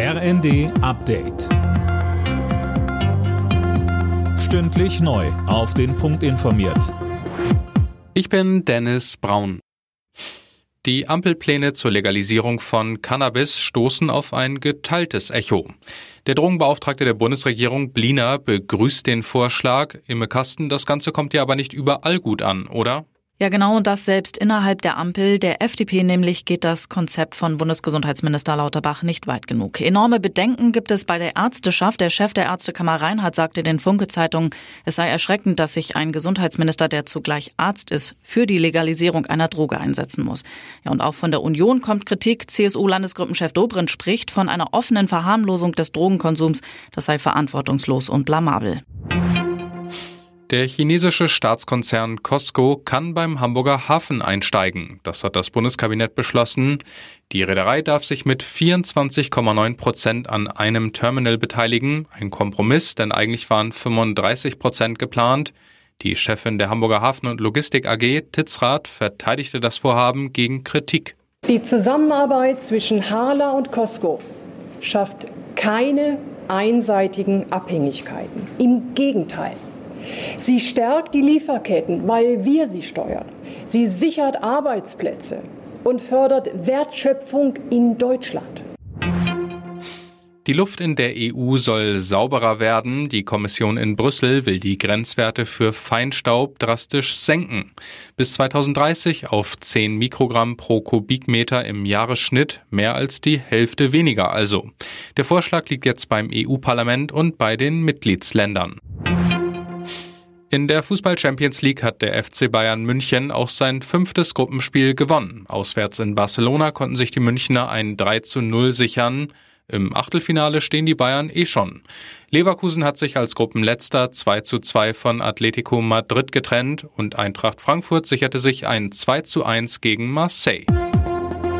RND Update. Stündlich neu. Auf den Punkt informiert. Ich bin Dennis Braun. Die Ampelpläne zur Legalisierung von Cannabis stoßen auf ein geteiltes Echo. Der Drogenbeauftragte der Bundesregierung Bliner begrüßt den Vorschlag. Imme Kasten, das Ganze kommt ja aber nicht überall gut an, oder? Ja, genau, und das selbst innerhalb der Ampel. Der FDP nämlich geht das Konzept von Bundesgesundheitsminister Lauterbach nicht weit genug. Enorme Bedenken gibt es bei der Ärzteschaft. Der Chef der Ärztekammer Reinhardt sagte den Funke-Zeitung, es sei erschreckend, dass sich ein Gesundheitsminister, der zugleich Arzt ist, für die Legalisierung einer Droge einsetzen muss. Ja, und auch von der Union kommt Kritik. CSU-Landesgruppenchef Dobrindt spricht von einer offenen Verharmlosung des Drogenkonsums. Das sei verantwortungslos und blamabel. Der chinesische Staatskonzern Costco kann beim Hamburger Hafen einsteigen. Das hat das Bundeskabinett beschlossen. Die Reederei darf sich mit 24,9 Prozent an einem Terminal beteiligen. Ein Kompromiss, denn eigentlich waren 35 Prozent geplant. Die Chefin der Hamburger Hafen- und Logistik AG, Titzrath, verteidigte das Vorhaben gegen Kritik. Die Zusammenarbeit zwischen Hala und Costco schafft keine einseitigen Abhängigkeiten. Im Gegenteil. Sie stärkt die Lieferketten, weil wir sie steuern. Sie sichert Arbeitsplätze und fördert Wertschöpfung in Deutschland. Die Luft in der EU soll sauberer werden. Die Kommission in Brüssel will die Grenzwerte für Feinstaub drastisch senken. Bis 2030 auf 10 Mikrogramm pro Kubikmeter im Jahresschnitt, mehr als die Hälfte weniger also. Der Vorschlag liegt jetzt beim EU-Parlament und bei den Mitgliedsländern. In der Fußball Champions League hat der FC Bayern München auch sein fünftes Gruppenspiel gewonnen. Auswärts in Barcelona konnten sich die Münchner ein 3 zu 0 sichern. Im Achtelfinale stehen die Bayern eh schon. Leverkusen hat sich als Gruppenletzter 2 zu 2 von Atletico Madrid getrennt und Eintracht Frankfurt sicherte sich ein 2 zu 1 gegen Marseille.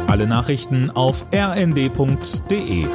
Alle Nachrichten auf rnd.de